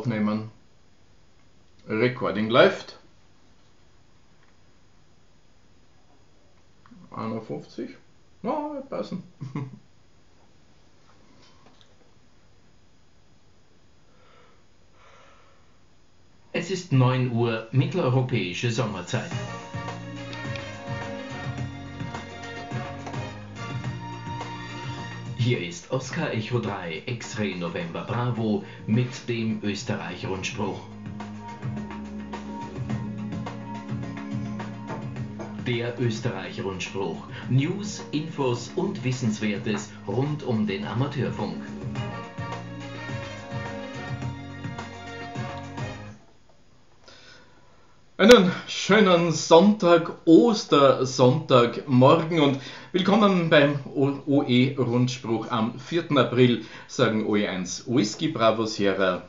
aufnehmen. Recording läuft. 51. Ja, wird passen. Es ist 9 Uhr mitteleuropäische Sommerzeit. Hier ist Oscar Echo 3 X-Ray November Bravo mit dem Österreich-Rundspruch. Der Österreich-Rundspruch. News, Infos und Wissenswertes rund um den Amateurfunk. Einen schönen Sonntag, Ostersonntag, morgen und willkommen beim OE-Rundspruch am 4. April, sagen OE1 Whisky Bravo Sierra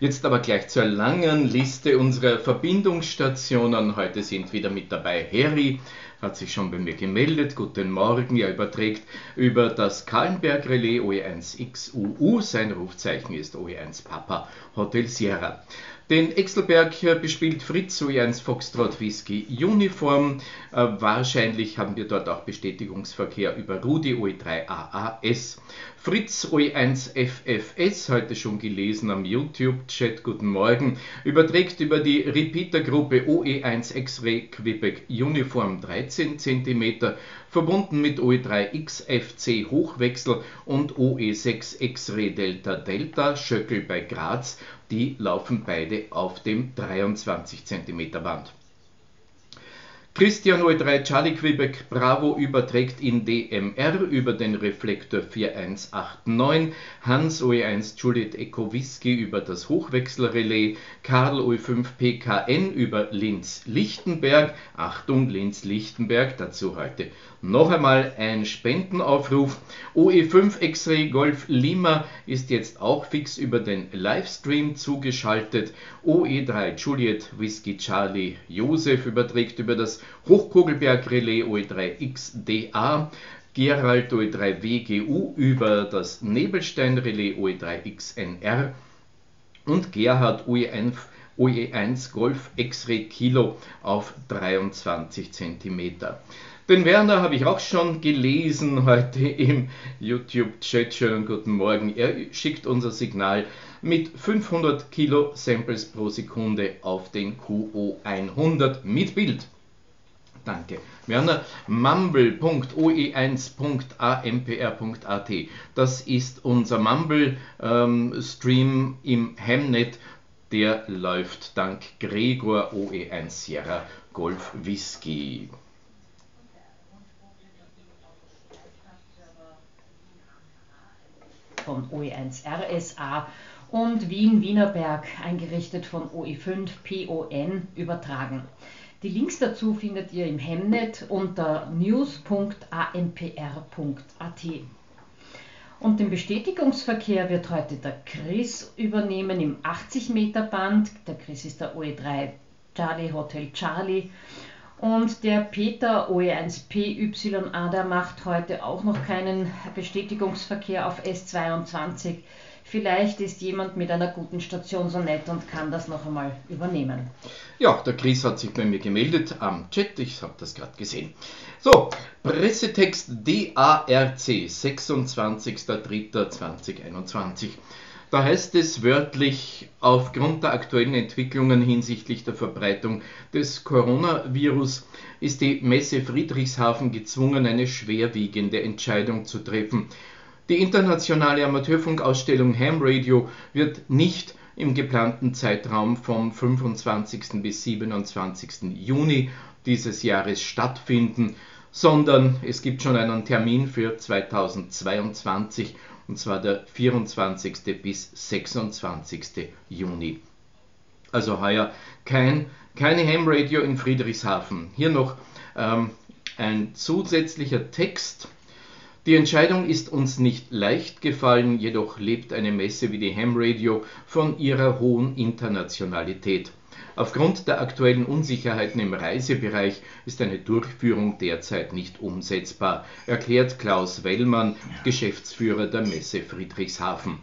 Jetzt aber gleich zur langen Liste unserer Verbindungsstationen. Heute sind wieder mit dabei Harry, hat sich schon bei mir gemeldet. Guten Morgen. Er überträgt über das Kahlenberg Relais OE1XUU. Sein Rufzeichen ist OE1 Papa Hotel Sierra. Den Exelberg bespielt Fritz OE1 Foxtrot Whisky Uniform. Äh, wahrscheinlich haben wir dort auch Bestätigungsverkehr über Rudi OE3 AAS. Fritz OE1FFS, heute schon gelesen am YouTube-Chat, guten Morgen, überträgt über die Repeater-Gruppe OE1 X-Ray Quebec Uniform 13 cm, verbunden mit OE3XFC Hochwechsel und OE6 X-Ray Delta Delta Schöckel bei Graz. Die laufen beide auf dem 23 cm Band. Christian O3 Charlie Quebec Bravo überträgt in DMR über den Reflektor 4189, Hans OE1 Juliet Echo Whisky über das Hochwechselrelais, Karl OE5 PKN über Linz-Lichtenberg, Achtung Linz-Lichtenberg, dazu heute noch einmal ein Spendenaufruf. OE5 X-Ray Golf Lima ist jetzt auch fix über den Livestream zugeschaltet. OE3 Juliet Whisky Charlie Josef überträgt über das Hochkugelberg Relais OE3 XDA. Gerald OE3 WGU über das Nebelstein Relais OE3 XNR und Gerhard OE1 OE1 Golf X-Ray Kilo auf 23 cm. Den Werner habe ich auch schon gelesen heute im YouTube-Chat. Schönen guten Morgen. Er schickt unser Signal mit 500 Kilo Samples pro Sekunde auf den QO100 mit Bild. Danke. Werner, mumble.oe1.ampr.at. Das ist unser Mumble-Stream ähm, im Hemnet. Der läuft dank Gregor OE1 Sierra Golf Whisky. von OE1 RSA und Wien-Wienerberg, eingerichtet von OE5 PON, übertragen. Die Links dazu findet ihr im Hemnet unter news.ampr.at. Und den Bestätigungsverkehr wird heute der Chris übernehmen im 80 Meter Band. Der Chris ist der OE3 Charlie Hotel Charlie und der Peter OE1PYA, der macht heute auch noch keinen Bestätigungsverkehr auf S22. Vielleicht ist jemand mit einer guten Station so nett und kann das noch einmal übernehmen. Ja, der Chris hat sich bei mir gemeldet am Chat, ich habe das gerade gesehen. So, Pressetext DARC, 26.03.2021. Da heißt es wörtlich, aufgrund der aktuellen Entwicklungen hinsichtlich der Verbreitung des Coronavirus ist die Messe Friedrichshafen gezwungen, eine schwerwiegende Entscheidung zu treffen. Die internationale Amateurfunkausstellung Ham Radio wird nicht im geplanten Zeitraum vom 25. bis 27. Juni dieses Jahres stattfinden, sondern es gibt schon einen Termin für 2022 und zwar der 24. bis 26. Juni. Also heuer kein, keine Ham Radio in Friedrichshafen. Hier noch ähm, ein zusätzlicher Text Die Entscheidung ist uns nicht leicht gefallen, jedoch lebt eine Messe wie die Ham Radio von ihrer hohen Internationalität. Aufgrund der aktuellen Unsicherheiten im Reisebereich ist eine Durchführung derzeit nicht umsetzbar, erklärt Klaus Wellmann, Geschäftsführer der Messe Friedrichshafen.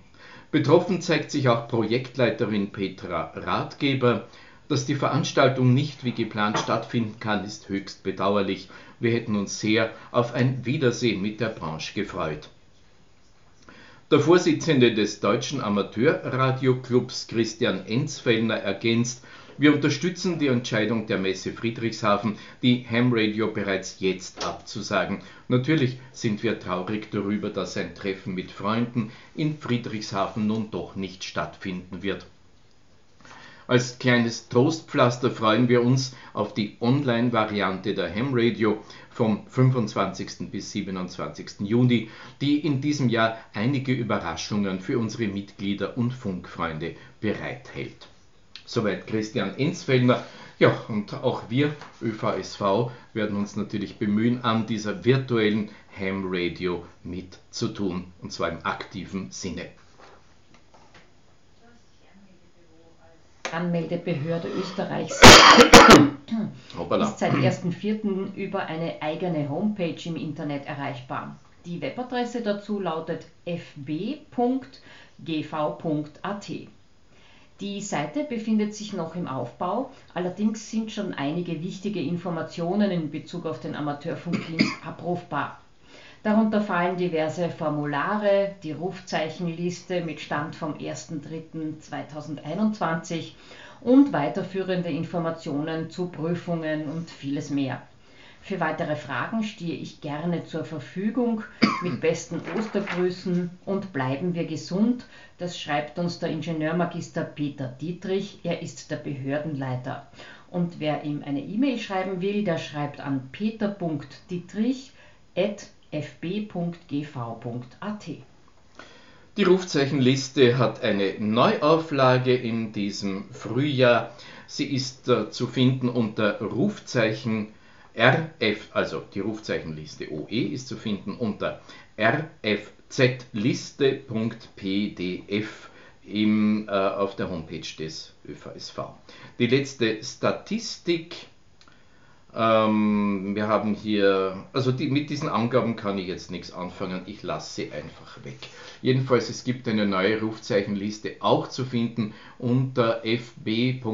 Betroffen zeigt sich auch Projektleiterin Petra Ratgeber. Dass die Veranstaltung nicht wie geplant stattfinden kann, ist höchst bedauerlich. Wir hätten uns sehr auf ein Wiedersehen mit der Branche gefreut. Der Vorsitzende des Deutschen Amateurradioclubs Christian Enzfellner ergänzt, wir unterstützen die Entscheidung der Messe Friedrichshafen, die Ham Radio bereits jetzt abzusagen. Natürlich sind wir traurig darüber, dass ein Treffen mit Freunden in Friedrichshafen nun doch nicht stattfinden wird. Als kleines Trostpflaster freuen wir uns auf die Online-Variante der Ham Radio vom 25. bis 27. Juni, die in diesem Jahr einige Überraschungen für unsere Mitglieder und Funkfreunde bereithält. Soweit Christian Enzfellner. Ja, und auch wir, ÖVSV, werden uns natürlich bemühen, an dieser virtuellen Ham Radio mitzutun, und zwar im aktiven Sinne. Anmeldebehörde Österreichs Hoppala. ist seit 1.4. über eine eigene Homepage im Internet erreichbar. Die Webadresse dazu lautet fb.gv.at. Die Seite befindet sich noch im Aufbau, allerdings sind schon einige wichtige Informationen in Bezug auf den Amateurfunkdienst abrufbar. Darunter fallen diverse Formulare, die Rufzeichenliste mit Stand vom 1.3.2021 und weiterführende Informationen zu Prüfungen und vieles mehr. Für weitere Fragen stehe ich gerne zur Verfügung. Mit besten Ostergrüßen und bleiben wir gesund. Das schreibt uns der Ingenieurmagister Peter Dietrich. Er ist der Behördenleiter. Und wer ihm eine E-Mail schreiben will, der schreibt an peter.dietrich@ fb.gv.at. Die Rufzeichenliste hat eine Neuauflage in diesem Frühjahr. Sie ist äh, zu finden unter Rufzeichen RF, also die Rufzeichenliste OE ist zu finden unter rfzliste.pdf äh, auf der Homepage des ÖVSV. Die letzte Statistik ähm, wir haben hier, also die, mit diesen Angaben kann ich jetzt nichts anfangen, ich lasse sie einfach weg. Jedenfalls, es gibt eine neue Rufzeichenliste auch zu finden unter fb.gv.at.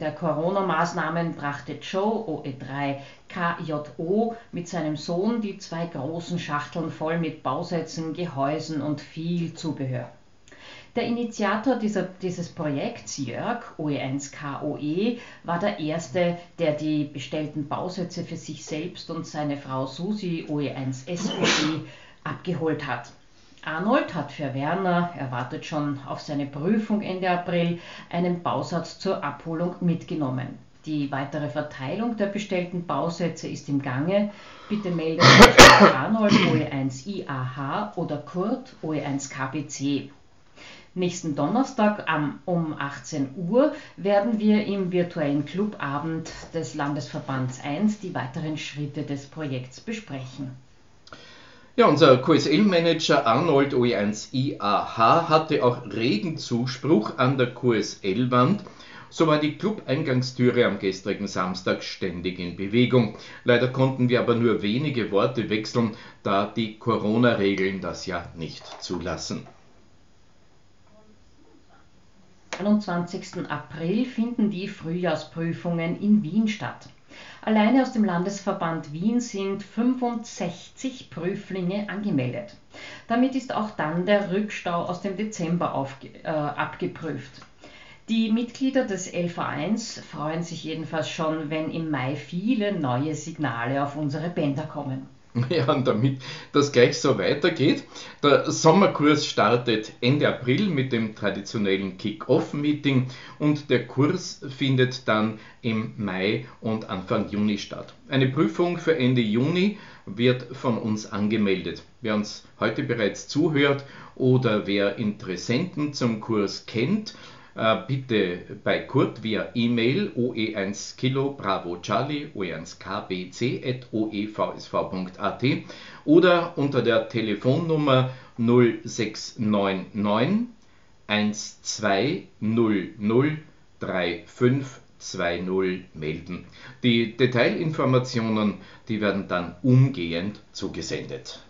der Corona-Maßnahmen brachte Joe OE3 KJO mit seinem Sohn die zwei großen Schachteln voll mit Bausätzen, Gehäusen und viel Zubehör. Der Initiator dieser, dieses Projekts, Jörg OE1KOE, war der Erste, der die bestellten Bausätze für sich selbst und seine Frau Susi OE1SOE abgeholt hat. Arnold hat für Werner, er wartet schon auf seine Prüfung Ende April, einen Bausatz zur Abholung mitgenommen. Die weitere Verteilung der bestellten Bausätze ist im Gange. Bitte meldet euch bei Arnold OE1IAH oder Kurt OE1KBC. Nächsten Donnerstag um 18 Uhr werden wir im virtuellen Clubabend des Landesverbands 1 die weiteren Schritte des Projekts besprechen. Ja, unser QSL-Manager Arnold OE1IAH hatte auch regen Zuspruch an der QSL-Wand. So war die Club-Eingangstüre am gestrigen Samstag ständig in Bewegung. Leider konnten wir aber nur wenige Worte wechseln, da die Corona-Regeln das ja nicht zulassen. Am 21. April finden die Frühjahrsprüfungen in Wien statt. Alleine aus dem Landesverband Wien sind 65 Prüflinge angemeldet. Damit ist auch dann der Rückstau aus dem Dezember auf, äh, abgeprüft. Die Mitglieder des LV1 freuen sich jedenfalls schon, wenn im Mai viele neue Signale auf unsere Bänder kommen. Ja, und damit das gleich so weitergeht, der Sommerkurs startet Ende April mit dem traditionellen Kick-Off-Meeting und der Kurs findet dann im Mai und Anfang Juni statt. Eine Prüfung für Ende Juni wird von uns angemeldet. Wer uns heute bereits zuhört oder wer Interessenten zum Kurs kennt, bitte bei Kurt via E-Mail oe1 Kilo Bravo Charlie oe1 kbc at oevsv.at oder unter der Telefonnummer 0699 1200 3520 melden. Die Detailinformationen, die werden dann umgehend zugesendet.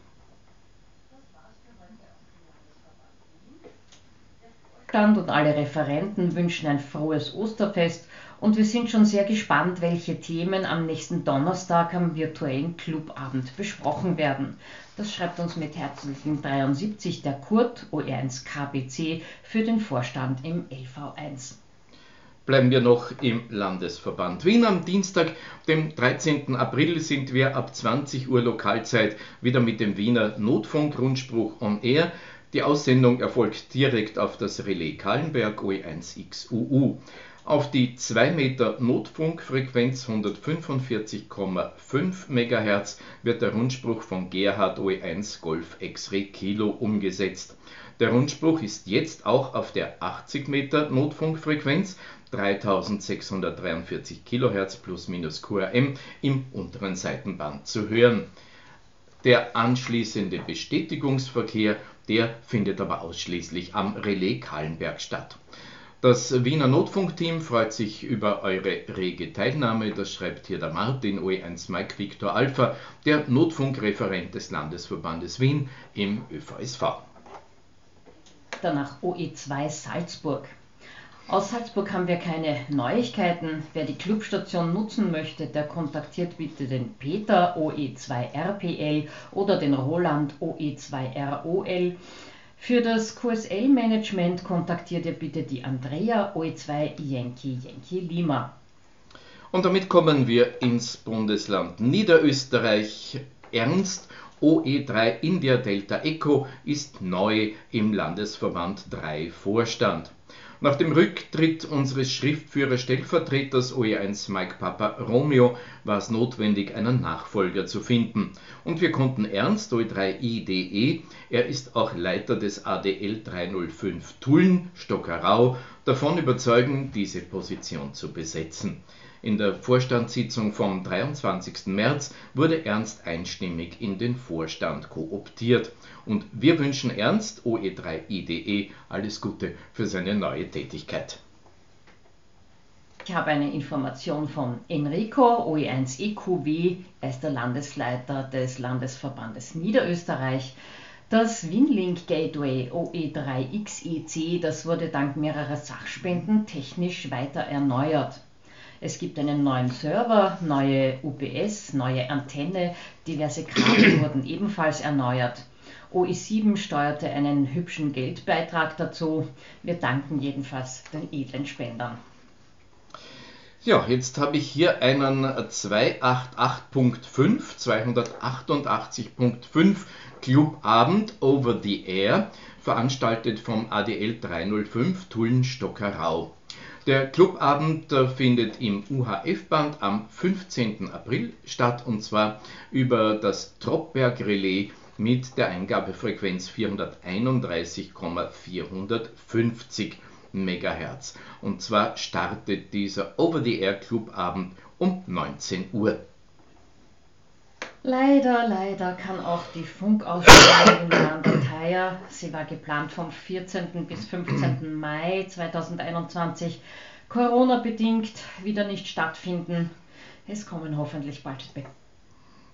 Vorstand und alle Referenten wünschen ein frohes Osterfest und wir sind schon sehr gespannt, welche Themen am nächsten Donnerstag am virtuellen Clubabend besprochen werden. Das schreibt uns mit herzlichen 73 der Kurt OR1 KBC für den Vorstand im LV1. Bleiben wir noch im Landesverband Wien. Am Dienstag, dem 13. April, sind wir ab 20 Uhr Lokalzeit wieder mit dem Wiener Notfunk-Rundspruch on Air. Die Aussendung erfolgt direkt auf das Relais Kahlenberg OE1XUU. Auf die 2 Meter Notfunkfrequenz 145,5 MHz wird der Rundspruch von Gerhard OE1 Golf X-Ray Kilo umgesetzt. Der Rundspruch ist jetzt auch auf der 80 Meter Notfunkfrequenz 3643 kHz plus minus QRM im unteren Seitenband zu hören. Der anschließende Bestätigungsverkehr der findet aber ausschließlich am Relais Kahlenberg statt. Das Wiener Notfunkteam freut sich über eure rege Teilnahme. Das schreibt hier der Martin OE1 Mike Victor Alpha, der Notfunkreferent des Landesverbandes Wien im ÖVSV. Danach OE2 Salzburg. Aus Salzburg haben wir keine Neuigkeiten. Wer die Clubstation nutzen möchte, der kontaktiert bitte den Peter OE2RPL oder den Roland OE2ROL. Für das QSL-Management kontaktiert ihr bitte die Andrea OE2 Yankee Yankee Lima. Und damit kommen wir ins Bundesland Niederösterreich. Ernst OE3 India Delta Echo ist neu im Landesverband 3 Vorstand. Nach dem Rücktritt unseres Schriftführer-Stellvertreters OE1 Mike Papa Romeo war es notwendig, einen Nachfolger zu finden. Und wir konnten Ernst OE3IDE, er ist auch Leiter des ADL 305 Tulln, Stockerau, davon überzeugen, diese Position zu besetzen. In der Vorstandssitzung vom 23. März wurde Ernst einstimmig in den Vorstand kooptiert. Und wir wünschen Ernst OE3IDE alles Gute für seine neue Tätigkeit. Ich habe eine Information von Enrico OE1EQW, er ist der Landesleiter des Landesverbandes Niederösterreich. Das Winlink Gateway OE3XEC, das wurde dank mehrerer Sachspenden technisch weiter erneuert. Es gibt einen neuen Server, neue UPS, neue Antenne, diverse Kabel wurden ebenfalls erneuert. OE7 steuerte einen hübschen Geldbeitrag dazu. Wir danken jedenfalls den edlen Spendern. Ja, jetzt habe ich hier einen 288.5, 288.5 Clubabend over the Air, veranstaltet vom ADL 305 Tulln-Stockerau. Der Clubabend findet im UHF-Band am 15. April statt und zwar über das Troppberg-Relais mit der Eingabefrequenz 431,450 MHz. Und zwar startet dieser Over-the-Air-Clubabend um 19 Uhr. Leider, leider kann auch die Funkausstrahlung in Dateier, sie war geplant vom 14. bis 15. Mai 2021, Corona-bedingt wieder nicht stattfinden. Es kommen hoffentlich bald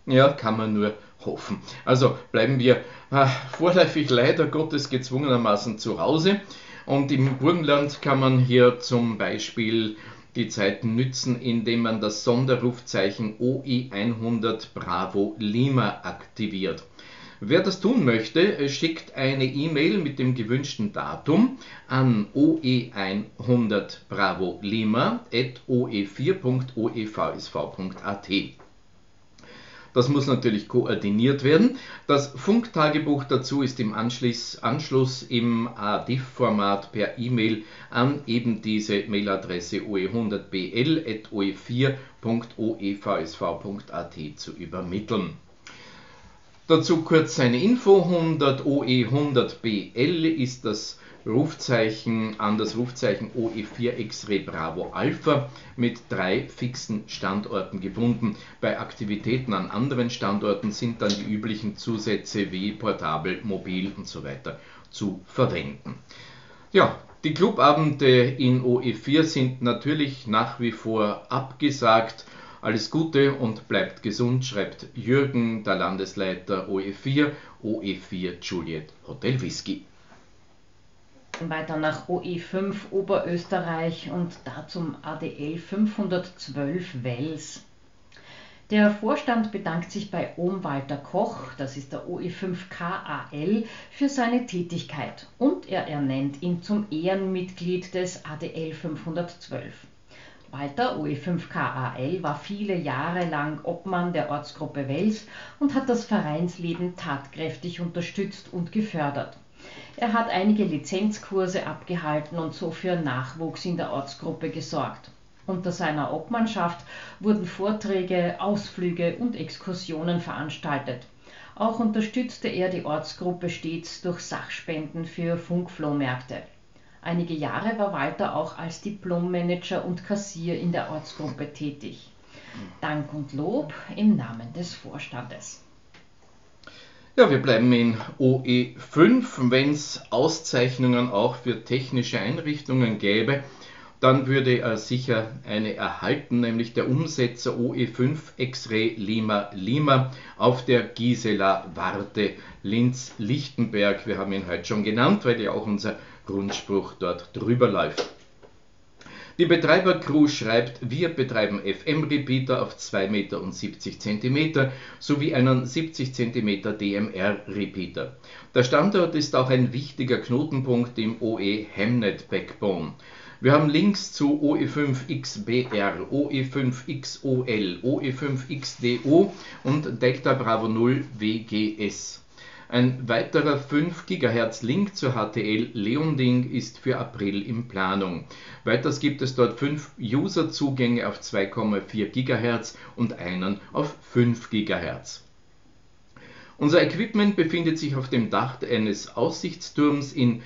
ja, kann man nur hoffen. Also bleiben wir äh, vorläufig leider Gottes gezwungenermaßen zu Hause. Und im Burgenland kann man hier zum Beispiel die Zeit nützen, indem man das Sonderrufzeichen OE100 Bravo Lima aktiviert. Wer das tun möchte, schickt eine E-Mail mit dem gewünschten Datum an oe100 Bravo Lima at oe4.oevsv.at. Das muss natürlich koordiniert werden. Das Funktagebuch dazu ist im Anschluss, Anschluss im ADIF-Format per E-Mail an eben diese Mailadresse oe100bl.oe4.oevsv.at zu übermitteln. Dazu kurz eine Info: 100 OE100BL ist das Rufzeichen an das Rufzeichen OE4 X-Ray Bravo Alpha mit drei fixen Standorten gebunden. Bei Aktivitäten an anderen Standorten sind dann die üblichen Zusätze wie portabel, mobil und so weiter zu verwenden. Ja, die Clubabende in OE4 sind natürlich nach wie vor abgesagt. Alles Gute und bleibt gesund, schreibt Jürgen, der Landesleiter OE4, OE4 Juliet Hotel Whisky. Weiter nach OE5 Oberösterreich und da zum ADL 512 Wels. Der Vorstand bedankt sich bei Ohm Walter Koch, das ist der OE5KAL, für seine Tätigkeit und er ernennt ihn zum Ehrenmitglied des ADL 512. Walter OE5KAL war viele Jahre lang Obmann der Ortsgruppe Wels und hat das Vereinsleben tatkräftig unterstützt und gefördert. Er hat einige Lizenzkurse abgehalten und so für Nachwuchs in der Ortsgruppe gesorgt. Unter seiner Obmannschaft wurden Vorträge, Ausflüge und Exkursionen veranstaltet. Auch unterstützte er die Ortsgruppe stets durch Sachspenden für Funkflohmärkte. Einige Jahre war Walter auch als Diplommanager und Kassier in der Ortsgruppe tätig. Dank und Lob im Namen des Vorstandes. Ja, wir bleiben in OE5. Wenn es Auszeichnungen auch für technische Einrichtungen gäbe, dann würde er sicher eine erhalten, nämlich der Umsetzer OE5 X-Ray Lima Lima auf der Gisela Warte Linz-Lichtenberg. Wir haben ihn heute schon genannt, weil ja auch unser Grundspruch dort drüber läuft. Die Betreibercrew schreibt, wir betreiben FM-Repeater auf 2,70 Meter sowie einen 70 cm DMR-Repeater. Der Standort ist auch ein wichtiger Knotenpunkt im OE Hemnet Backbone. Wir haben Links zu OE5XBR, OE5XOL, OE5XDO und Delta Bravo 0 WGS. Ein weiterer 5 GHz Link zur HTL Leonding ist für April in Planung. Weiters gibt es dort 5 User-Zugänge auf 2,4 GHz und einen auf 5 GHz. Unser Equipment befindet sich auf dem Dach eines Aussichtsturms in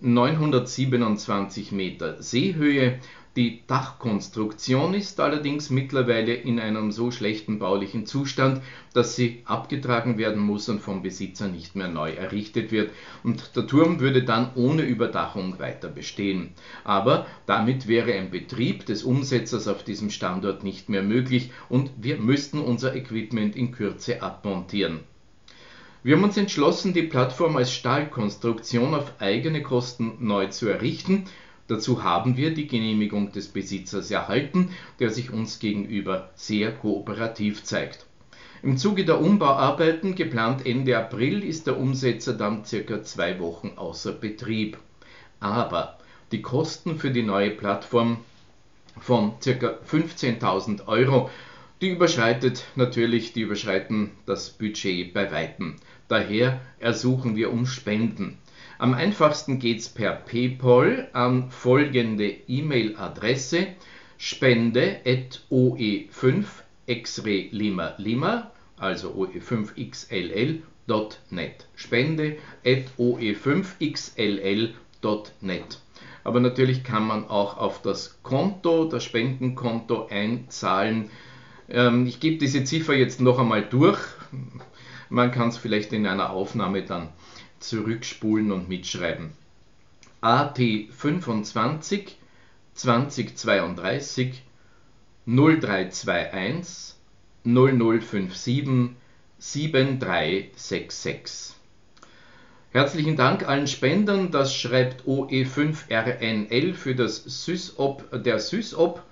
927 Meter Seehöhe die Dachkonstruktion ist allerdings mittlerweile in einem so schlechten baulichen Zustand, dass sie abgetragen werden muss und vom Besitzer nicht mehr neu errichtet wird, und der Turm würde dann ohne Überdachung weiter bestehen. Aber damit wäre ein Betrieb des Umsetzers auf diesem Standort nicht mehr möglich und wir müssten unser Equipment in Kürze abmontieren. Wir haben uns entschlossen, die Plattform als Stahlkonstruktion auf eigene Kosten neu zu errichten Dazu haben wir die Genehmigung des Besitzers erhalten, der sich uns gegenüber sehr kooperativ zeigt. Im Zuge der Umbauarbeiten, geplant Ende April, ist der Umsetzer dann circa zwei Wochen außer Betrieb. Aber die Kosten für die neue Plattform von circa 15.000 Euro, die überschreitet natürlich, die überschreiten das Budget bei weitem. Daher ersuchen wir um Spenden. Am einfachsten geht's per PayPal an folgende E-Mail-Adresse spende.oe5 X-Ray Lima Lima, also oe5xll.net. Spende.oe5xll.net. Aber natürlich kann man auch auf das Konto, das Spendenkonto einzahlen. Ähm, ich gebe diese Ziffer jetzt noch einmal durch. Man kann es vielleicht in einer Aufnahme dann zurückspulen und mitschreiben. AT 25 2032 0321 0057 7366. Herzlichen Dank allen Spendern. Das schreibt OE5RNL für das SysOp, der SysOp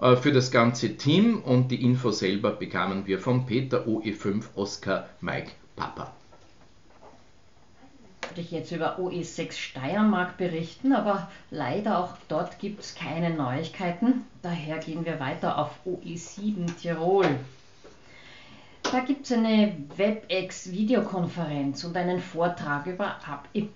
äh, für das ganze Team und die Info selber bekamen wir von Peter OE5 Oscar Mike Papa wollte ich jetzt über OE6 Steiermark berichten, aber leider auch dort gibt es keine Neuigkeiten. Daher gehen wir weiter auf OE7 Tirol. Da gibt es eine WebEx-Videokonferenz und einen Vortrag über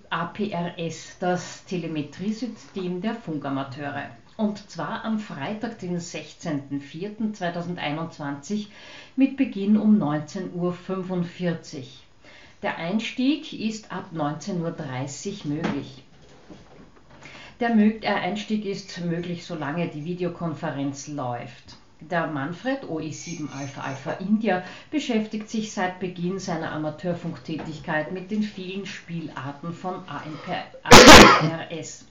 APRS, das Telemetriesystem der Funkamateure. Und zwar am Freitag, den 16.04.2021 mit Beginn um 19.45 Uhr. Der Einstieg ist ab 19.30 Uhr möglich. Der Einstieg ist möglich, solange die Videokonferenz läuft. Der Manfred OE7 Alpha Alpha India beschäftigt sich seit Beginn seiner Amateurfunktätigkeit mit den vielen Spielarten von AMPRS.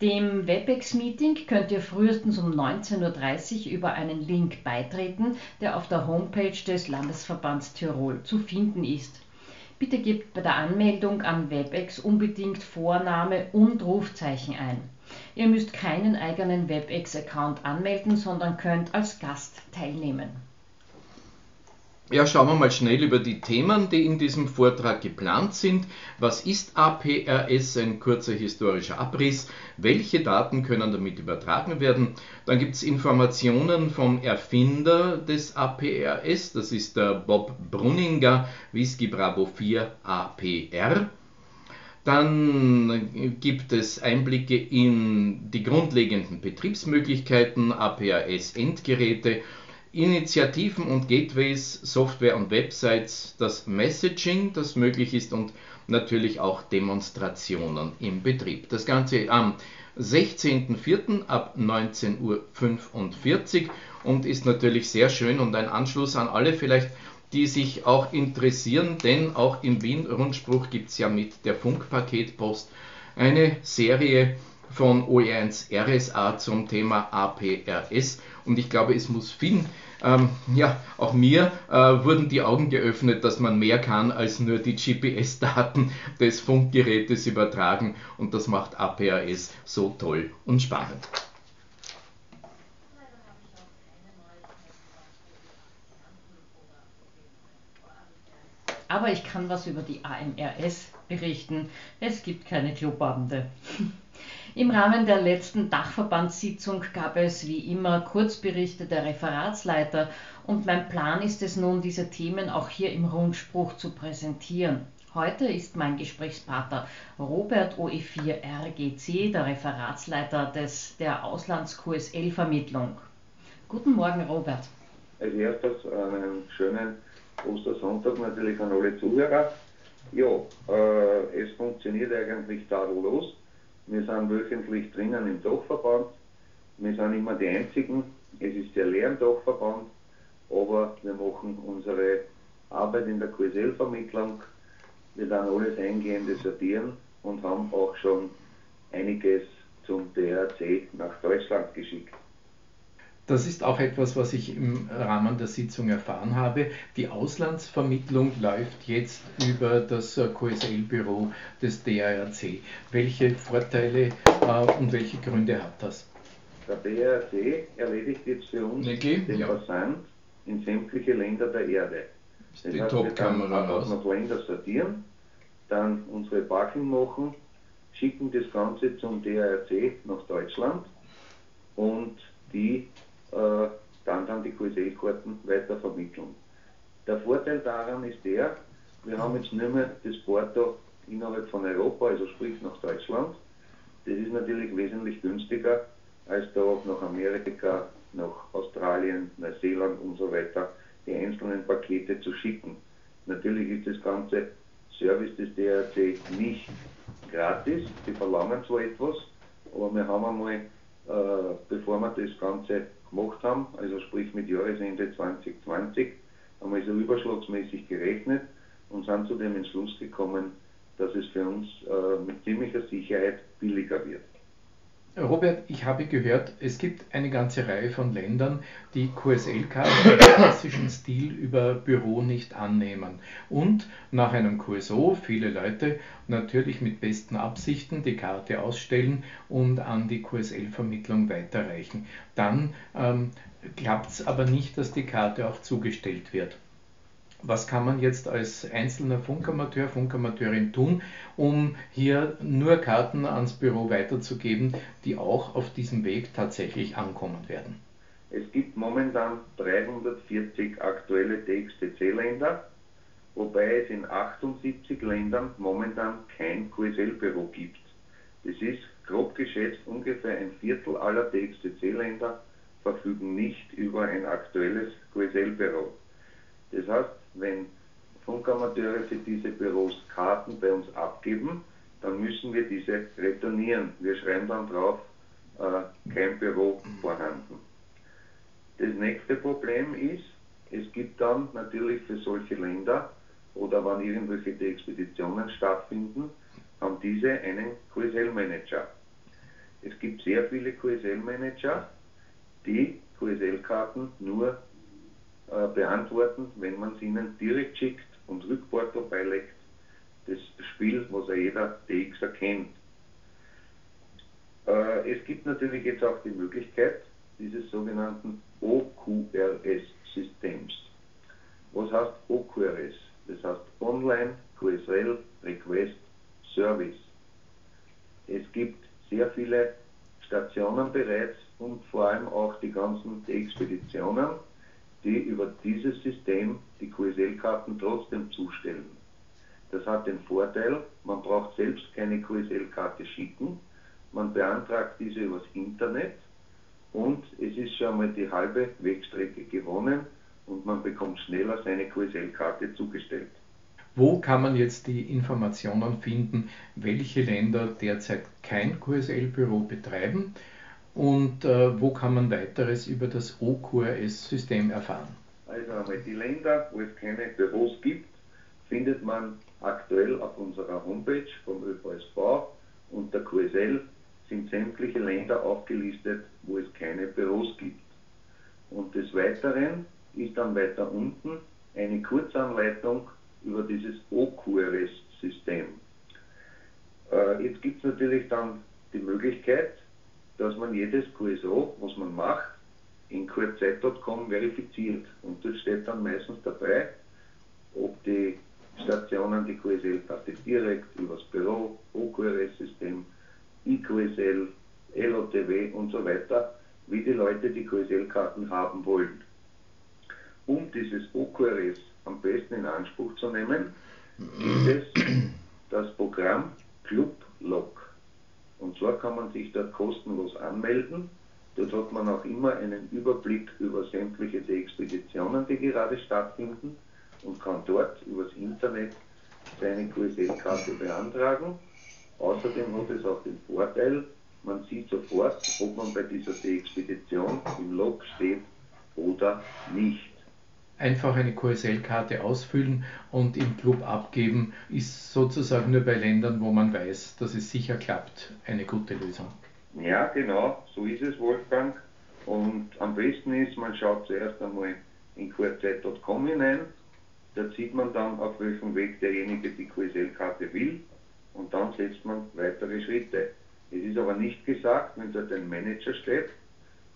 Dem WebEx-Meeting könnt ihr frühestens um 19.30 Uhr über einen Link beitreten, der auf der Homepage des Landesverbands Tirol zu finden ist. Bitte gebt bei der Anmeldung an WebEx unbedingt Vorname und Rufzeichen ein. Ihr müsst keinen eigenen WebEx-Account anmelden, sondern könnt als Gast teilnehmen. Ja, schauen wir mal schnell über die Themen, die in diesem Vortrag geplant sind. Was ist APRS? Ein kurzer historischer Abriss. Welche Daten können damit übertragen werden? Dann gibt es Informationen vom Erfinder des APRS, das ist der Bob Brunninger, Whisky Bravo 4 APR. Dann gibt es Einblicke in die grundlegenden Betriebsmöglichkeiten, APRS-Endgeräte Initiativen und Gateways, Software und Websites, das Messaging, das möglich ist und natürlich auch Demonstrationen im Betrieb. Das Ganze am 16.04. ab 19.45 Uhr und ist natürlich sehr schön und ein Anschluss an alle vielleicht, die sich auch interessieren, denn auch im Wien Rundspruch gibt es ja mit der Funkpaketpost eine Serie von OE1 RSA zum Thema APRS und ich glaube, es muss vielen, ähm, ja, auch mir äh, wurden die Augen geöffnet, dass man mehr kann als nur die GPS-Daten des Funkgerätes übertragen und das macht APRS so toll und spannend. Aber ich kann was über die AMRS berichten. Es gibt keine Klobabende. Im Rahmen der letzten Dachverbandssitzung gab es wie immer Kurzberichte der Referatsleiter und mein Plan ist es nun, diese Themen auch hier im Rundspruch zu präsentieren. Heute ist mein Gesprächspartner Robert OE4 RGC, der Referatsleiter des, der Auslands-QSL-Vermittlung. Guten Morgen, Robert. Als erstes einen schönen Ostersonntag natürlich an alle Zuhörer. Ja, äh, es funktioniert eigentlich tadellos. Wir sind wöchentlich drinnen im Dachverband. Wir sind immer die Einzigen. Es ist sehr leer im Dachverband, aber wir machen unsere Arbeit in der QSL-Vermittlung. Wir dann alles eingehende sortieren und haben auch schon einiges zum DRC nach Deutschland geschickt. Das ist auch etwas, was ich im Rahmen der Sitzung erfahren habe. Die Auslandsvermittlung läuft jetzt über das QSL-Büro des DARC. Welche Vorteile äh, und welche Gründe hat das? Der DARC erledigt jetzt für uns okay, den ja. Versand in sämtliche Länder der Erde. Das die Top-Kamera raus. Wir Länder sortieren, dann unsere Packing machen, schicken das Ganze zum DARC nach Deutschland und die äh, dann dann die QSL-Karten weiter vermitteln. Der Vorteil daran ist der, wir haben jetzt nicht mehr das Porto innerhalb von Europa, also sprich nach Deutschland. Das ist natürlich wesentlich günstiger, als da auch nach Amerika, nach Australien, Neuseeland und so weiter die einzelnen Pakete zu schicken. Natürlich ist das ganze Service des DRC nicht gratis, die verlangen zwar etwas, aber wir haben einmal, äh, bevor wir das Ganze gemacht haben, also sprich mit Jahresende 2020, haben wir so überschlagsmäßig gerechnet und sind zu dem Entschluss gekommen, dass es für uns äh, mit ziemlicher Sicherheit billiger wird. Robert, ich habe gehört, es gibt eine ganze Reihe von Ländern, die QSL-Karten im klassischen Stil über Büro nicht annehmen und nach einem QSO viele Leute natürlich mit besten Absichten die Karte ausstellen und an die QSL-Vermittlung weiterreichen. Dann ähm, klappt es aber nicht, dass die Karte auch zugestellt wird was kann man jetzt als einzelner Funkamateur, Funkamateurin tun, um hier nur Karten ans Büro weiterzugeben, die auch auf diesem Weg tatsächlich ankommen werden? Es gibt momentan 340 aktuelle TXTC-Länder, wobei es in 78 Ländern momentan kein QSL-Büro gibt. Das ist grob geschätzt ungefähr ein Viertel aller TXTC-Länder verfügen nicht über ein aktuelles QSL-Büro. Das heißt, wenn Funkamateure für diese Büros Karten bei uns abgeben, dann müssen wir diese retournieren. Wir schreiben dann drauf, äh, kein Büro vorhanden. Das nächste Problem ist, es gibt dann natürlich für solche Länder oder wann irgendwelche Expeditionen stattfinden, haben diese einen QSL-Manager. Es gibt sehr viele QSL-Manager, die QSL-Karten nur äh, beantworten, wenn man sie ihnen direkt schickt und Rückporto beilegt. Das Spiel, was ja jeder DX erkennt. Äh, es gibt natürlich jetzt auch die Möglichkeit dieses sogenannten OQRS-Systems. Was heißt OQRS? Das heißt Online QSL Request Service. Es gibt sehr viele Stationen bereits und vor allem auch die ganzen Expeditionen, die über dieses System die QSL-Karten trotzdem zustellen. Das hat den Vorteil, man braucht selbst keine QSL-Karte schicken, man beantragt diese übers Internet und es ist schon mal die halbe Wegstrecke gewonnen und man bekommt schneller seine QSL-Karte zugestellt. Wo kann man jetzt die Informationen finden, welche Länder derzeit kein QSL-Büro betreiben und äh, wo kann man weiteres über das OQRS-System erfahren? Also einmal die Länder, wo es keine Büros gibt, findet man aktuell auf unserer Homepage vom ÖVSV unter QSL sind sämtliche Länder aufgelistet, wo es keine Büros gibt. Und des Weiteren ist dann weiter unten eine Kurzanleitung über dieses OQRS-System. Äh, jetzt gibt es natürlich dann die Möglichkeit, dass man jedes QSO, was man macht, in qrz.com verifiziert. Und dort steht dann meistens dabei, ob die Stationen die QSL-Karte direkt übers Büro, OQRS-System, IQSL, LOTW und so weiter, wie die Leute die QSL-Karten haben wollen. Um dieses OQRS am besten in Anspruch zu nehmen, gibt es das Programm ClubLog. Und zwar kann man sich dort kostenlos anmelden. Dort hat man auch immer einen Überblick über sämtliche der Expeditionen, die gerade stattfinden und kann dort übers Internet seine QSL-Karte beantragen. Außerdem hat es auch den Vorteil, man sieht sofort, ob man bei dieser Expedition im Log steht oder nicht einfach eine QSL-Karte ausfüllen und im Club abgeben, ist sozusagen nur bei Ländern, wo man weiß, dass es sicher klappt, eine gute Lösung. Ja, genau, so ist es, Wolfgang. Und am besten ist, man schaut zuerst einmal in qrz.com hinein. Da sieht man dann, auf welchem Weg derjenige die QSL-Karte will und dann setzt man weitere Schritte. Es ist aber nicht gesagt, wenn dort ein Manager steht,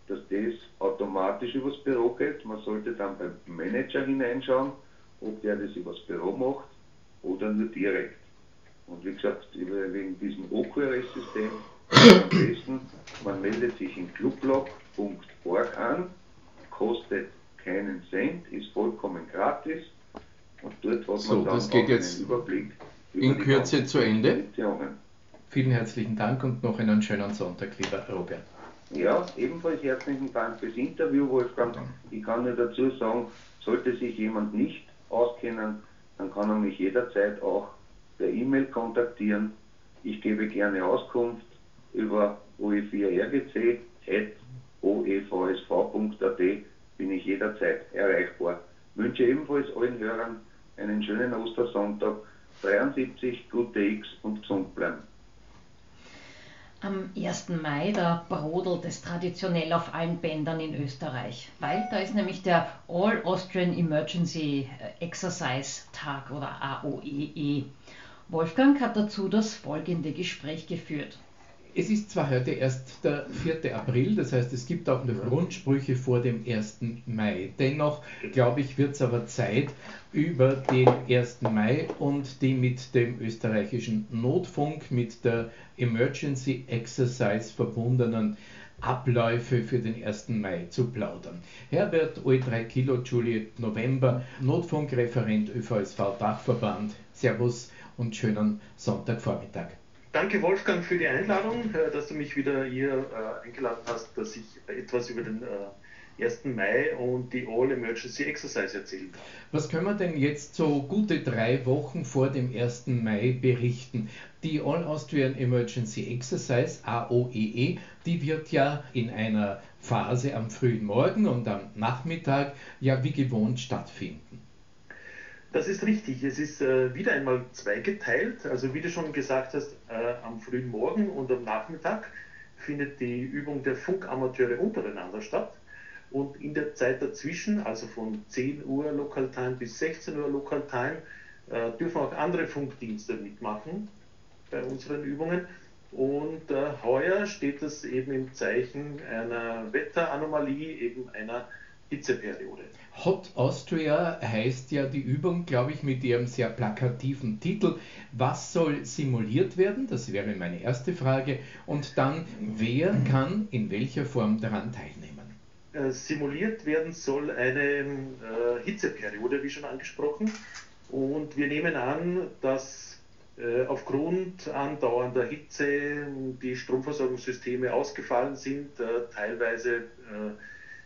dass das automatisch übers Büro geht. Man sollte dann beim Manager hineinschauen, ob der das übers Büro macht oder nur direkt. Und wie gesagt, wegen diesem OQRS-System am besten, man meldet sich in clublog.org an, kostet keinen Cent, ist vollkommen gratis und dort hat man so, dann das geht jetzt einen Überblick in Kürze zu Ende. Vielen herzlichen Dank und noch einen schönen Sonntag, lieber Robert. Ja, ebenfalls herzlichen Dank fürs Interview, Wolfgang. Ich kann nur dazu sagen, sollte sich jemand nicht auskennen, dann kann er mich jederzeit auch per E-Mail kontaktieren. Ich gebe gerne Auskunft über oe4rgc.oevsv.at bin ich jederzeit erreichbar. Ich wünsche ebenfalls allen Hörern einen schönen Ostersonntag, 73, gute X und gesund bleiben. Am 1. Mai, da brodelt es traditionell auf allen Bändern in Österreich, weil da ist nämlich der All Austrian Emergency Exercise Tag oder AOEE. E. Wolfgang hat dazu das folgende Gespräch geführt. Es ist zwar heute erst der 4. April, das heißt, es gibt auch noch Rundsprüche vor dem 1. Mai. Dennoch, glaube ich, wird es aber Zeit, über den 1. Mai und die mit dem österreichischen Notfunk, mit der Emergency Exercise verbundenen Abläufe für den 1. Mai zu plaudern. Herbert, O3 Kilo, Juliet November, Notfunkreferent ÖVSV Dachverband. Servus und schönen Sonntagvormittag. Danke Wolfgang für die Einladung, äh, dass du mich wieder hier äh, eingeladen hast, dass ich etwas über den 1. Mai und die All Emergency Exercise erzählen kann. Was können wir denn jetzt so gute drei Wochen vor dem 1. Mai berichten? Die All Austrian Emergency Exercise, AOEE, e, die wird ja in einer Phase am frühen Morgen und am Nachmittag ja wie gewohnt stattfinden. Das ist richtig. Es ist äh, wieder einmal zweigeteilt. Also wie du schon gesagt hast, äh, am frühen Morgen und am Nachmittag findet die Übung der Funkamateure untereinander statt. Und in der Zeit dazwischen, also von 10 Uhr Local Time bis 16 Uhr Local Time, äh, dürfen auch andere Funkdienste mitmachen bei unseren Übungen. Und äh, heuer steht das eben im Zeichen einer Wetteranomalie, eben einer Hitzeperiode. Hot Austria heißt ja die Übung, glaube ich, mit ihrem sehr plakativen Titel. Was soll simuliert werden? Das wäre meine erste Frage. Und dann, wer kann in welcher Form daran teilnehmen? Äh, simuliert werden soll eine äh, Hitzeperiode, wie schon angesprochen. Und wir nehmen an, dass äh, aufgrund andauernder Hitze die Stromversorgungssysteme ausgefallen sind. Äh, teilweise äh,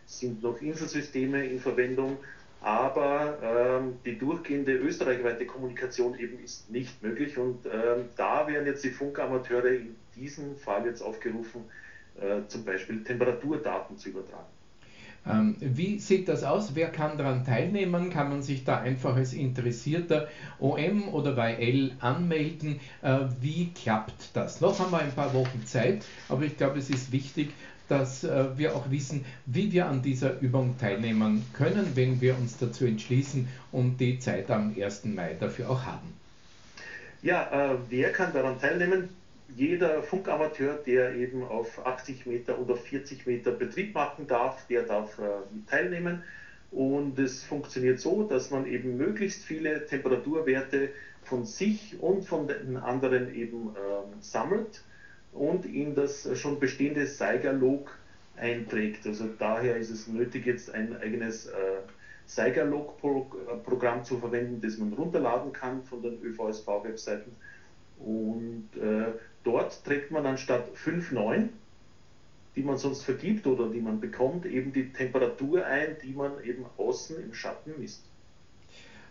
sind noch Inselsysteme in Verwendung, aber ähm, die durchgehende österreichweite Kommunikation eben ist nicht möglich. Und ähm, da werden jetzt die Funkamateure in diesem Fall jetzt aufgerufen, äh, zum Beispiel Temperaturdaten zu übertragen. Ähm, wie sieht das aus? Wer kann daran teilnehmen? Kann man sich da einfach als interessierter OM oder YL anmelden? Äh, wie klappt das? Noch haben wir ein paar Wochen Zeit, aber ich glaube, es ist wichtig, dass äh, wir auch wissen, wie wir an dieser Übung teilnehmen können, wenn wir uns dazu entschließen und die Zeit am 1. Mai dafür auch haben. Ja, äh, wer kann daran teilnehmen? jeder Funkamateur, der eben auf 80 Meter oder 40 Meter Betrieb machen darf, der darf äh, teilnehmen. Und es funktioniert so, dass man eben möglichst viele Temperaturwerte von sich und von den anderen eben äh, sammelt und in das schon bestehende Seigerlog einträgt. Also daher ist es nötig, jetzt ein eigenes äh, Seigerlog-Programm zu verwenden, das man runterladen kann von den ÖVSV-Webseiten. Und äh, Dort trägt man anstatt 5,9, die man sonst vergibt oder die man bekommt, eben die Temperatur ein, die man eben außen im Schatten misst.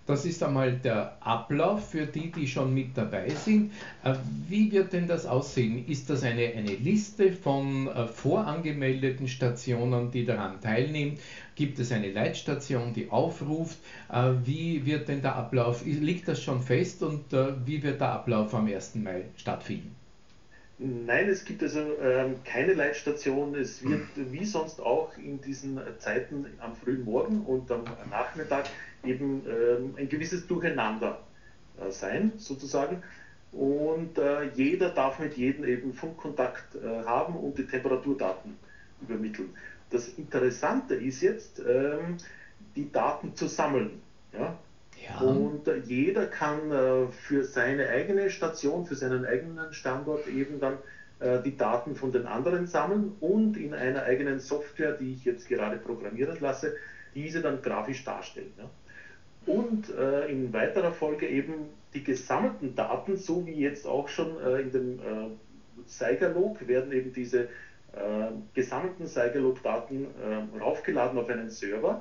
Das ist einmal der Ablauf für die, die schon mit dabei sind. Äh, wie wird denn das aussehen? Ist das eine, eine Liste von äh, vorangemeldeten Stationen, die daran teilnehmen? Gibt es eine Leitstation, die aufruft? Äh, wie wird denn der Ablauf? Liegt das schon fest und wie wird der Ablauf am 1. Mai stattfinden? Nein, es gibt also ähm, keine Leitstation. Es wird wie sonst auch in diesen Zeiten am frühen Morgen und am Nachmittag eben ähm, ein gewisses Durcheinander äh, sein, sozusagen. Und äh, jeder darf mit jedem eben Funkkontakt äh, haben und die Temperaturdaten übermitteln. Das Interessante ist jetzt, ähm, die Daten zu sammeln. Ja? Ja. Und äh, jeder kann äh, für seine eigene Station, für seinen eigenen Standort eben dann äh, die Daten von den anderen sammeln und in einer eigenen Software, die ich jetzt gerade programmieren lasse, diese dann grafisch darstellen. Ja. Und äh, in weiterer Folge eben die gesammelten Daten, so wie jetzt auch schon äh, in dem äh, Seigerlog, werden eben diese äh, gesammelten Seigerlog-Daten raufgeladen auf einen Server.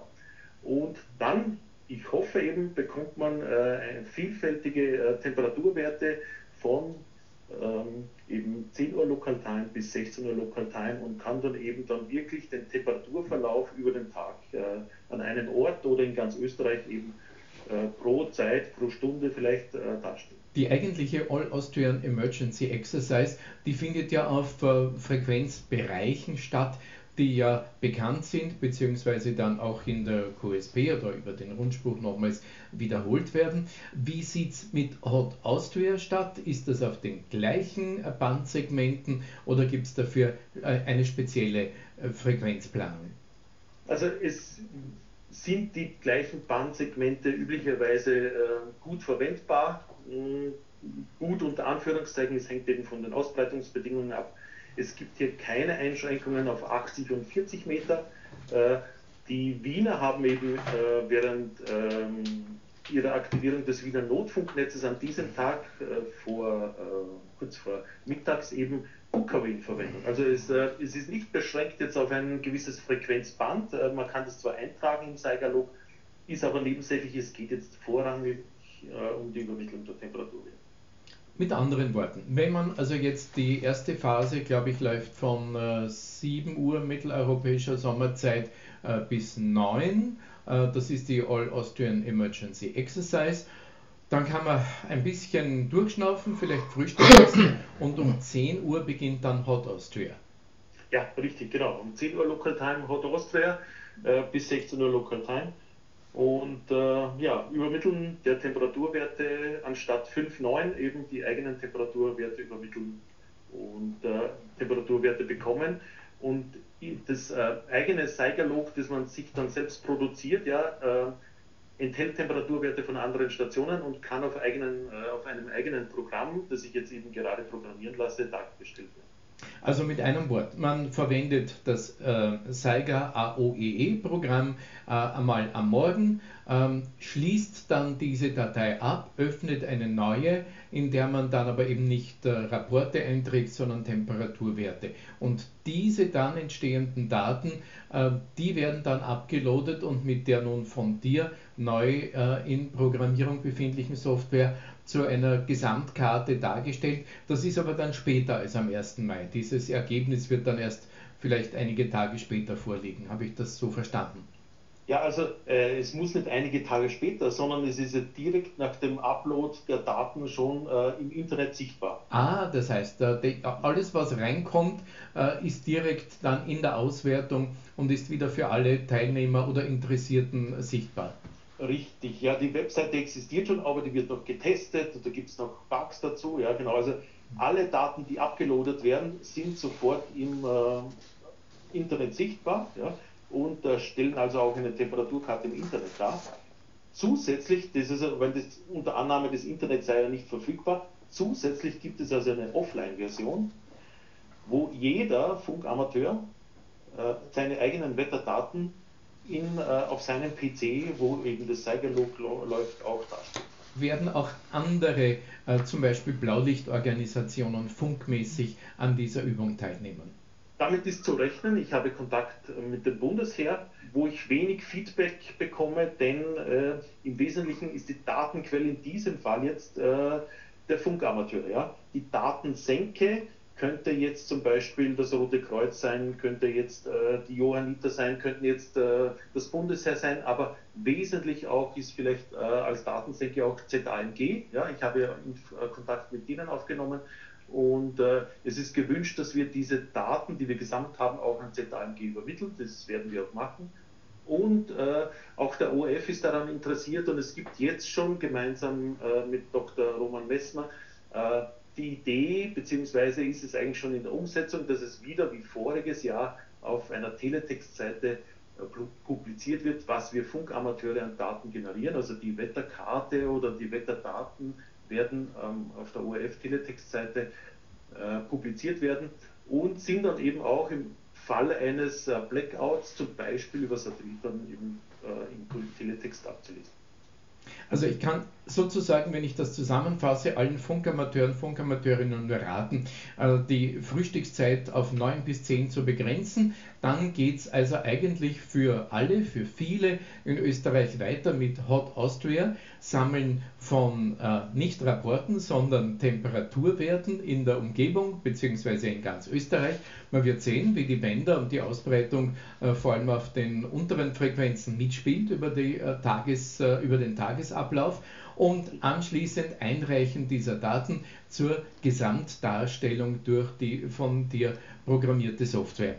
Und dann ich hoffe eben, bekommt man äh, vielfältige äh, Temperaturwerte von ähm, eben 10 Uhr Local Time bis 16 Uhr Local Time und kann dann eben dann wirklich den Temperaturverlauf über den Tag äh, an einem Ort oder in ganz Österreich eben äh, pro Zeit, pro Stunde vielleicht äh, darstellen. Die eigentliche All Austrian Emergency Exercise, die findet ja auf äh, Frequenzbereichen statt die ja bekannt sind, beziehungsweise dann auch in der QSP oder über den Rundspruch nochmals wiederholt werden. Wie sieht es mit Hot Austria statt? Ist das auf den gleichen Bandsegmenten oder gibt es dafür äh, eine spezielle äh, Frequenzplanung? Also es sind die gleichen Bandsegmente üblicherweise äh, gut verwendbar. Hm, gut unter Anführungszeichen, es hängt eben von den Ausbreitungsbedingungen ab Es gibt hier keine Einschränkungen auf 80 und 40 Meter. Äh, die Wiener haben eben äh, während ähm, ihrer Aktivierung des Wiener Notfunknetzes an diesem Tag vor, kurz vor mittags eben UKW in Verwendung. Also es, es, ist nicht beschränkt jetzt auf ein gewisses Frequenzband. man kann das zwar eintragen im Seigerlog, ist aber nebensächlich, es geht jetzt vorrangig um die Übermittlung der Temperatur. Mit anderen Worten, wenn man also jetzt die erste Phase, glaube ich, läuft von äh, 7 Uhr mitteleuropäischer Sommerzeit äh, bis 9, äh, das ist die All Austrian Emergency Exercise, dann kann man ein bisschen durchschnaufen, vielleicht Frühstück essen und um 10 Uhr beginnt dann Hot Austria. Ja, richtig, genau. Um 10 Uhr Local Time Hot Austria äh, bis 16 Uhr Local Time und äh, ja, übermitteln der Temperaturwerte anstatt 5,9 eben die eigenen Temperaturwerte übermitteln und äh, Temperaturwerte bekommen. Und das äh, eigene Seigerlog, das man sich dann selbst produziert, ja, äh, enthält Temperaturwerte von anderen Stationen und kann auf, eigenen, äh, auf einem eigenen Programm, das ich jetzt eben gerade programmieren lasse, dargestellt werden. Also mit einem Wort, man verwendet das äh, Saiga AOEE-Programm äh, einmal am Morgen, ähm, schließt dann diese Datei ab, öffnet eine neue, in der man dann aber eben nicht äh, Rapporte einträgt, sondern Temperaturwerte. Und diese dann entstehenden Daten, äh, die werden dann abgeloadet und mit der nun von dir neu äh, in Programmierung befindlichen Software zu einer Gesamtkarte dargestellt. Das ist aber dann später als am 1. Mai. Dieses Ergebnis wird dann erst vielleicht einige Tage später vorliegen. Habe ich das so verstanden? Ja, also äh, es muss nicht einige Tage später, sondern es ist ja direkt nach dem Upload der Daten schon äh, im Internet sichtbar. Ah, das heißt, äh, alles was reinkommt, äh, ist direkt dann in der Auswertung und ist wieder für alle Teilnehmer oder Interessierten sichtbar. Richtig, ja, die Webseite existiert schon, aber die wird noch getestet und da gibt es noch Bugs dazu. Ja, genau. Also alle Daten, die abgeloadet werden, sind sofort im äh, Internet sichtbar ja, und äh, stellen also auch eine Temperaturkarte im Internet dar. Zusätzlich, das ist, weil das unter Annahme des Internets sei ja nicht verfügbar, zusätzlich gibt es also eine Offline-Version, wo jeder Funkamateur äh, seine eigenen Wetterdaten in, äh, auf seinem PC, wo eben das Cyberlog läuft, auch darstellt. Werden auch andere, äh, zum Beispiel Blaulichtorganisationen, funkmäßig an dieser Übung teilnehmen? Damit ist zu rechnen. Ich habe Kontakt mit dem Bundesheer, wo ich wenig Feedback bekomme, denn äh, im Wesentlichen ist die Datenquelle in diesem Fall jetzt äh, der Funkamateur. Ja? Die Datensenke könnte jetzt zum Beispiel das Rote Kreuz sein, könnte jetzt äh, die Johanniter sein, könnten jetzt äh, das Bundesheer sein, aber wesentlich auch ist vielleicht äh, als Datensenke auch ZAMG. Ja, ich habe ja äh, Kontakt mit denen aufgenommen und äh, es ist gewünscht, dass wir diese Daten, die wir gesammelt haben, auch an ZAMG übermitteln. Das werden wir auch machen. Und äh, auch der ORF ist daran interessiert und es gibt jetzt schon gemeinsam mit Dr. Roman Messmer die Idee, beziehungsweise ist es eigentlich schon in der Umsetzung, dass es wieder wie voriges Jahr auf einer Teletextseite äh, publiziert wird, was wir Funkamateure an Daten generieren. Also die Wetterkarte oder die Wetterdaten werden ähm, auf der ORF-Teletextseite äh, publiziert werden und sind dann eben auch im Fall eines äh, Blackouts zum Beispiel über Satellit dann eben äh, im Teletext abzulesen. Also ich kann sozusagen, wenn ich das zusammenfasse, allen Funkamateuren, Funkamateurinnen nur raten, äh, die Frühstückszeit auf 9 bis 10 zu begrenzen. Dann geht es also eigentlich für alle, für viele in Österreich weiter mit Hot Austria, Sammeln von äh, nicht Rapporten, sondern Temperaturwerten in der Umgebung bzw. in ganz Österreich. Man wird sehen, wie die Bänder und die Ausbreitung äh, vor allem auf den unteren Frequenzen mitspielt über, die, äh, Tages, äh, über den Tagesablauf und anschließend Einreichen dieser Daten zur Gesamtdarstellung durch die von dir programmierte Software.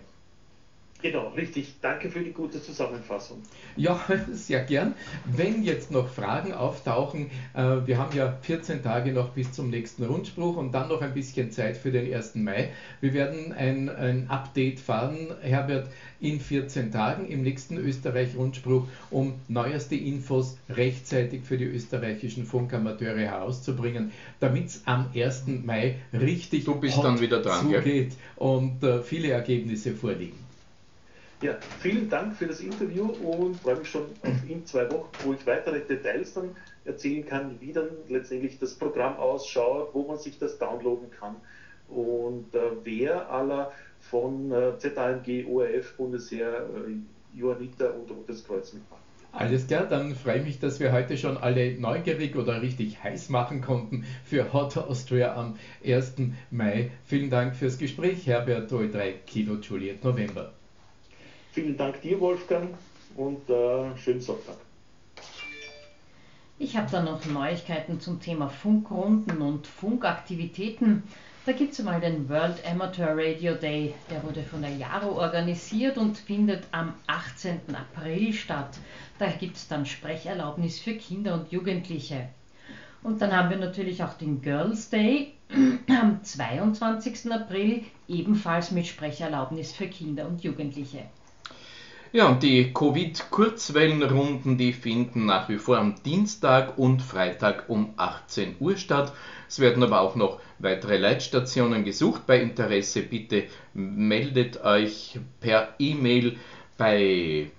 Genau, richtig. Danke für die gute Zusammenfassung. Ja, sehr gern. Wenn jetzt noch Fragen auftauchen, äh, wir haben ja 14 Tage noch bis zum nächsten Rundspruch und dann noch ein bisschen Zeit für den 1. Mai. Wir werden ein, ein Update fahren, Herbert, in 14 Tagen im nächsten Österreich-Rundspruch, um neueste Infos rechtzeitig für die österreichischen Funkamateure herauszubringen, damit es am 1. Mai richtig du bist dann wieder dran, zugeht gell? und äh, viele Ergebnisse vorliegen. Ja, vielen Dank für das Interview und freue mich schon auf in zwei Wochen, wo ich weitere Details dann erzählen kann, wie dann letztendlich das Programm ausschaut, wo man sich das downloaden kann und äh, wer aller von äh, ZAMG, ORF, Bundesheer, äh, Johanniter und Rotes Kreuz mitmacht. Alles klar, dann freue ich mich, dass wir heute schon alle neugierig oder richtig heiß machen konnten für Hot Austria am 1. Mai. Vielen Dank fürs Gespräch, Herbert OE3 Kilo Juliet November. Vielen Dank dir, Wolfgang, und äh, schönen Sonntag. Ich habe dann noch Neuigkeiten zum Thema Funkrunden und Funkaktivitäten. Da gibt es einmal den World Amateur Radio Day. Der wurde von der JARO organisiert und findet am 18. April statt. Da gibt es dann Sprecherlaubnis für Kinder und Jugendliche. Und dann haben wir natürlich auch den Girls Day am 22. April, ebenfalls mit Sprecherlaubnis für Kinder und Jugendliche. Ja, und die Covid-Kurzwellenrunden, die finden nach wie vor am Dienstag und Freitag um 18 Uhr statt. Es werden aber auch noch weitere Leitstationen gesucht. Bei Interesse bitte meldet euch per E-Mail bei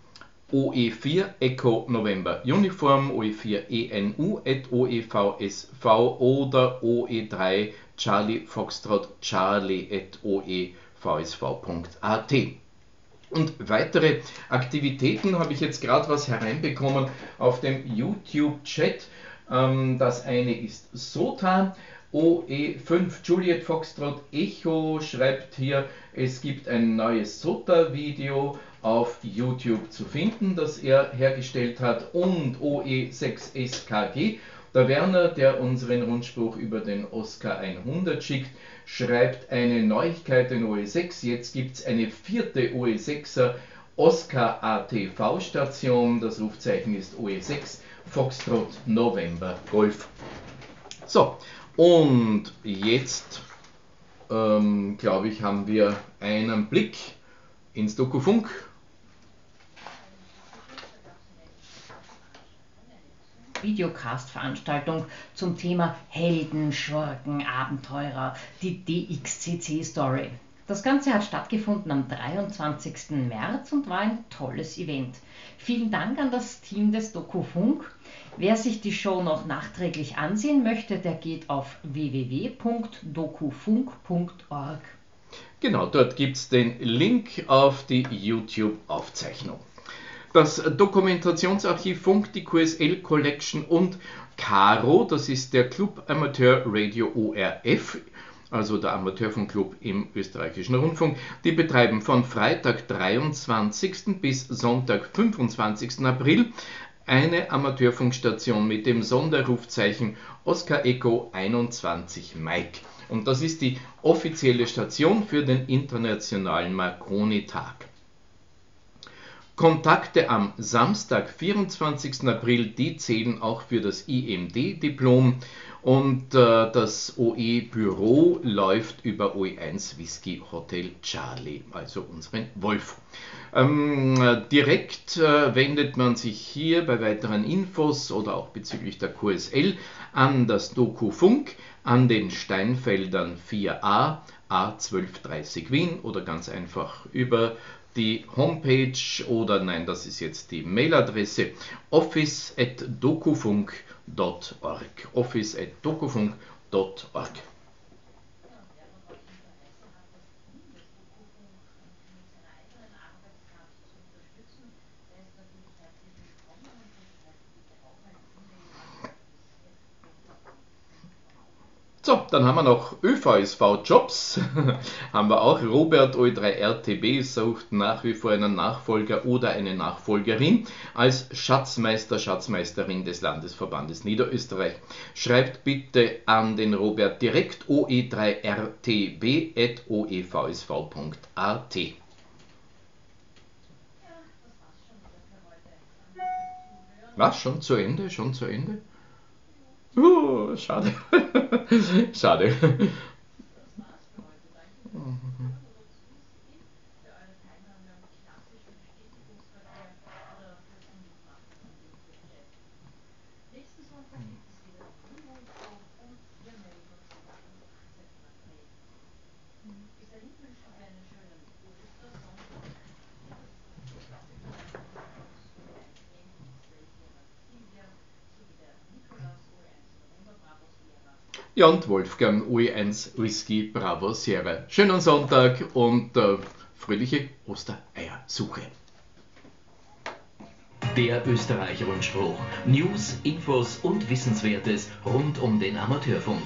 OE4 Echo November Uniform, OE4 ENU at OEVSV oder OE3 Charlie Foxtrot Charlie at OEVSV.at. Und weitere Aktivitäten habe ich jetzt gerade was hereinbekommen auf dem YouTube-Chat. Ähm, das eine ist SOTA. OE5 Juliet Foxtrot Echo schreibt hier, es gibt ein neues SOTA-Video auf YouTube zu finden, das er hergestellt hat und OE6 SKG. Der Werner, der unseren Rundspruch über den Oscar 100 schickt, schreibt eine Neuigkeit in OE6. Jetzt gibt es eine vierte OE6er Oscar ATV Station. Das Rufzeichen ist OE6 Foxtrot November Golf. So, und jetzt ähm, glaube ich, haben wir einen Blick ins Dokufunk Videocast-Veranstaltung zum Thema Helden, Schurken, Abenteurer, die DXCC-Story. Das Ganze hat stattgefunden am 23. März und war ein tolles Event. Vielen Dank an das Team des Dokufunk. Wer sich die Show noch nachträglich ansehen möchte, der geht auf www.dokufunk.org. Genau, dort gibt es den Link auf die YouTube-Aufzeichnung. Das Dokumentationsarchiv Funk, die QSL Collection und Caro, das ist der Club Amateur Radio ORF, also der Amateurfunkclub im österreichischen Rundfunk. Die betreiben von Freitag 23. bis Sonntag 25. April eine Amateurfunkstation mit dem Sonderrufzeichen Oscar Echo 21 Mike. Und das ist die offizielle Station für den internationalen Marconi-Tag. Kontakte am Samstag, 24. April, die zählen auch für das IMD-Diplom und äh, das OE-Büro läuft über OE1 Whisky Hotel Charlie, also unseren Wolf. Ähm, direkt äh, wendet man sich hier bei weiteren Infos oder auch bezüglich der QSL an das Doku Funk an den Steinfeldern 4a A1230 Wien oder ganz einfach über die Homepage oder nein, das ist jetzt die Mailadresse office.dokufunk.org. office.dokufunk.org. So, dann haben wir noch ÖVSV Jobs. haben wir auch Robert O3RTB sucht nach wie vor einen Nachfolger oder eine Nachfolgerin als Schatzmeister, Schatzmeisterin des Landesverbandes Niederösterreich. Schreibt bitte an den Robert direkt oe3rtb.oevsv.at. Was? Schon zu Ende? Schon zu Ende? Uh, schade. schade. Ja, und Wolfgang UE1 Whisky Bravo Sierra. Schönen Sonntag und äh, fröhliche Ostereiersuche. Der Österreicher-Rundspruch. News, Infos und Wissenswertes rund um den Amateurfunk.